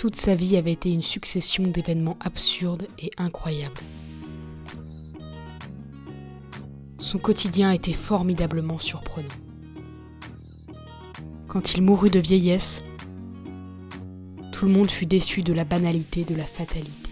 Toute sa vie avait été une succession d'événements absurdes et incroyables. Son quotidien était formidablement surprenant. Quand il mourut de vieillesse, tout le monde fut déçu de la banalité de la fatalité.